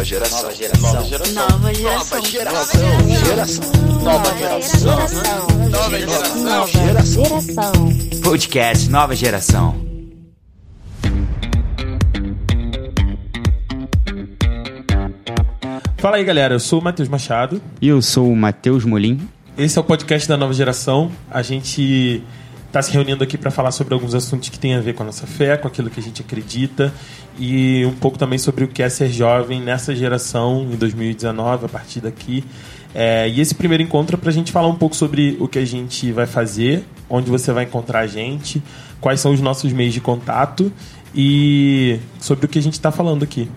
Nova geração. Nova geração. Nova geração. Nova geração. Nova geração. Nova geração. Nova geração. Podcast Nova Geração. Fala aí, galera. Eu sou o Matheus Machado. E eu sou o Matheus Molim. Esse é o podcast da Nova Geração. A gente está se reunindo aqui para falar sobre alguns assuntos que têm a ver com a nossa fé, com aquilo que a gente acredita e um pouco também sobre o que é ser jovem nessa geração em 2019, a partir daqui. É, e esse primeiro encontro é para a gente falar um pouco sobre o que a gente vai fazer, onde você vai encontrar a gente, quais são os nossos meios de contato e sobre o que a gente está falando aqui.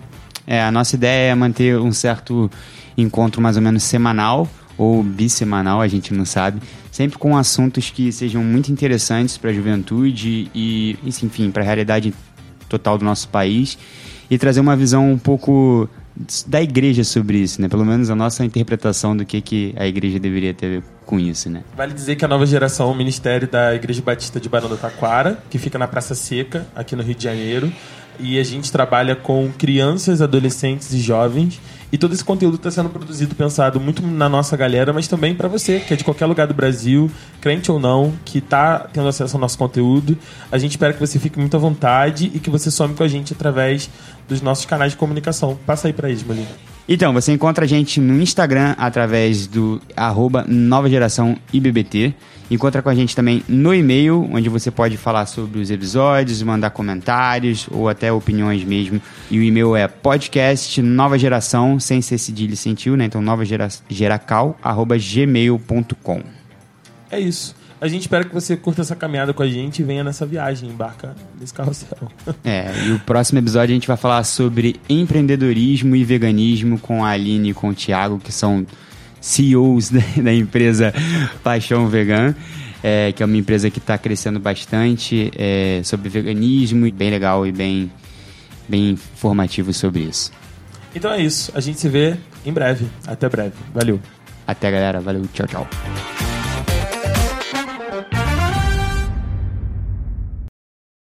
É, a nossa ideia é manter um certo encontro mais ou menos semanal ou bissemanal, a gente não sabe, sempre com assuntos que sejam muito interessantes para a juventude e, enfim, para a realidade total do nosso país e trazer uma visão um pouco da igreja sobre isso, né? Pelo menos a nossa interpretação do que, que a igreja deveria ter com isso, né? Vale dizer que a nova geração é o ministério da Igreja Batista de Barão do Taquara, que fica na Praça Seca, aqui no Rio de Janeiro. E a gente trabalha com crianças, adolescentes e jovens. E todo esse conteúdo está sendo produzido, pensado muito na nossa galera, mas também para você, que é de qualquer lugar do Brasil, crente ou não, que está tendo acesso ao nosso conteúdo. A gente espera que você fique muito à vontade e que você some com a gente através dos nossos canais de comunicação. Passa aí para eles, Molinho. Então, você encontra a gente no Instagram através do arroba Nova Geração IBBT. Encontra com a gente também no e-mail, onde você pode falar sobre os episódios, mandar comentários ou até opiniões mesmo. E o e-mail é podcast nova geração, sem ser cedilha sem tio, né? Então, nova geracal, arroba gmail.com. É isso. A gente espera que você curta essa caminhada com a gente e venha nessa viagem, embarca nesse carrossel. É, e o próximo episódio a gente vai falar sobre empreendedorismo e veganismo com a Aline e com o Thiago, que são CEOs da, empresa Paixão Vegan. É, que é uma empresa que está crescendo bastante é, sobre veganismo, bem legal e bem, bem informativo sobre isso. Então é isso, a gente se vê em breve. Até breve. Valeu. Até galera, valeu, tchau, tchau.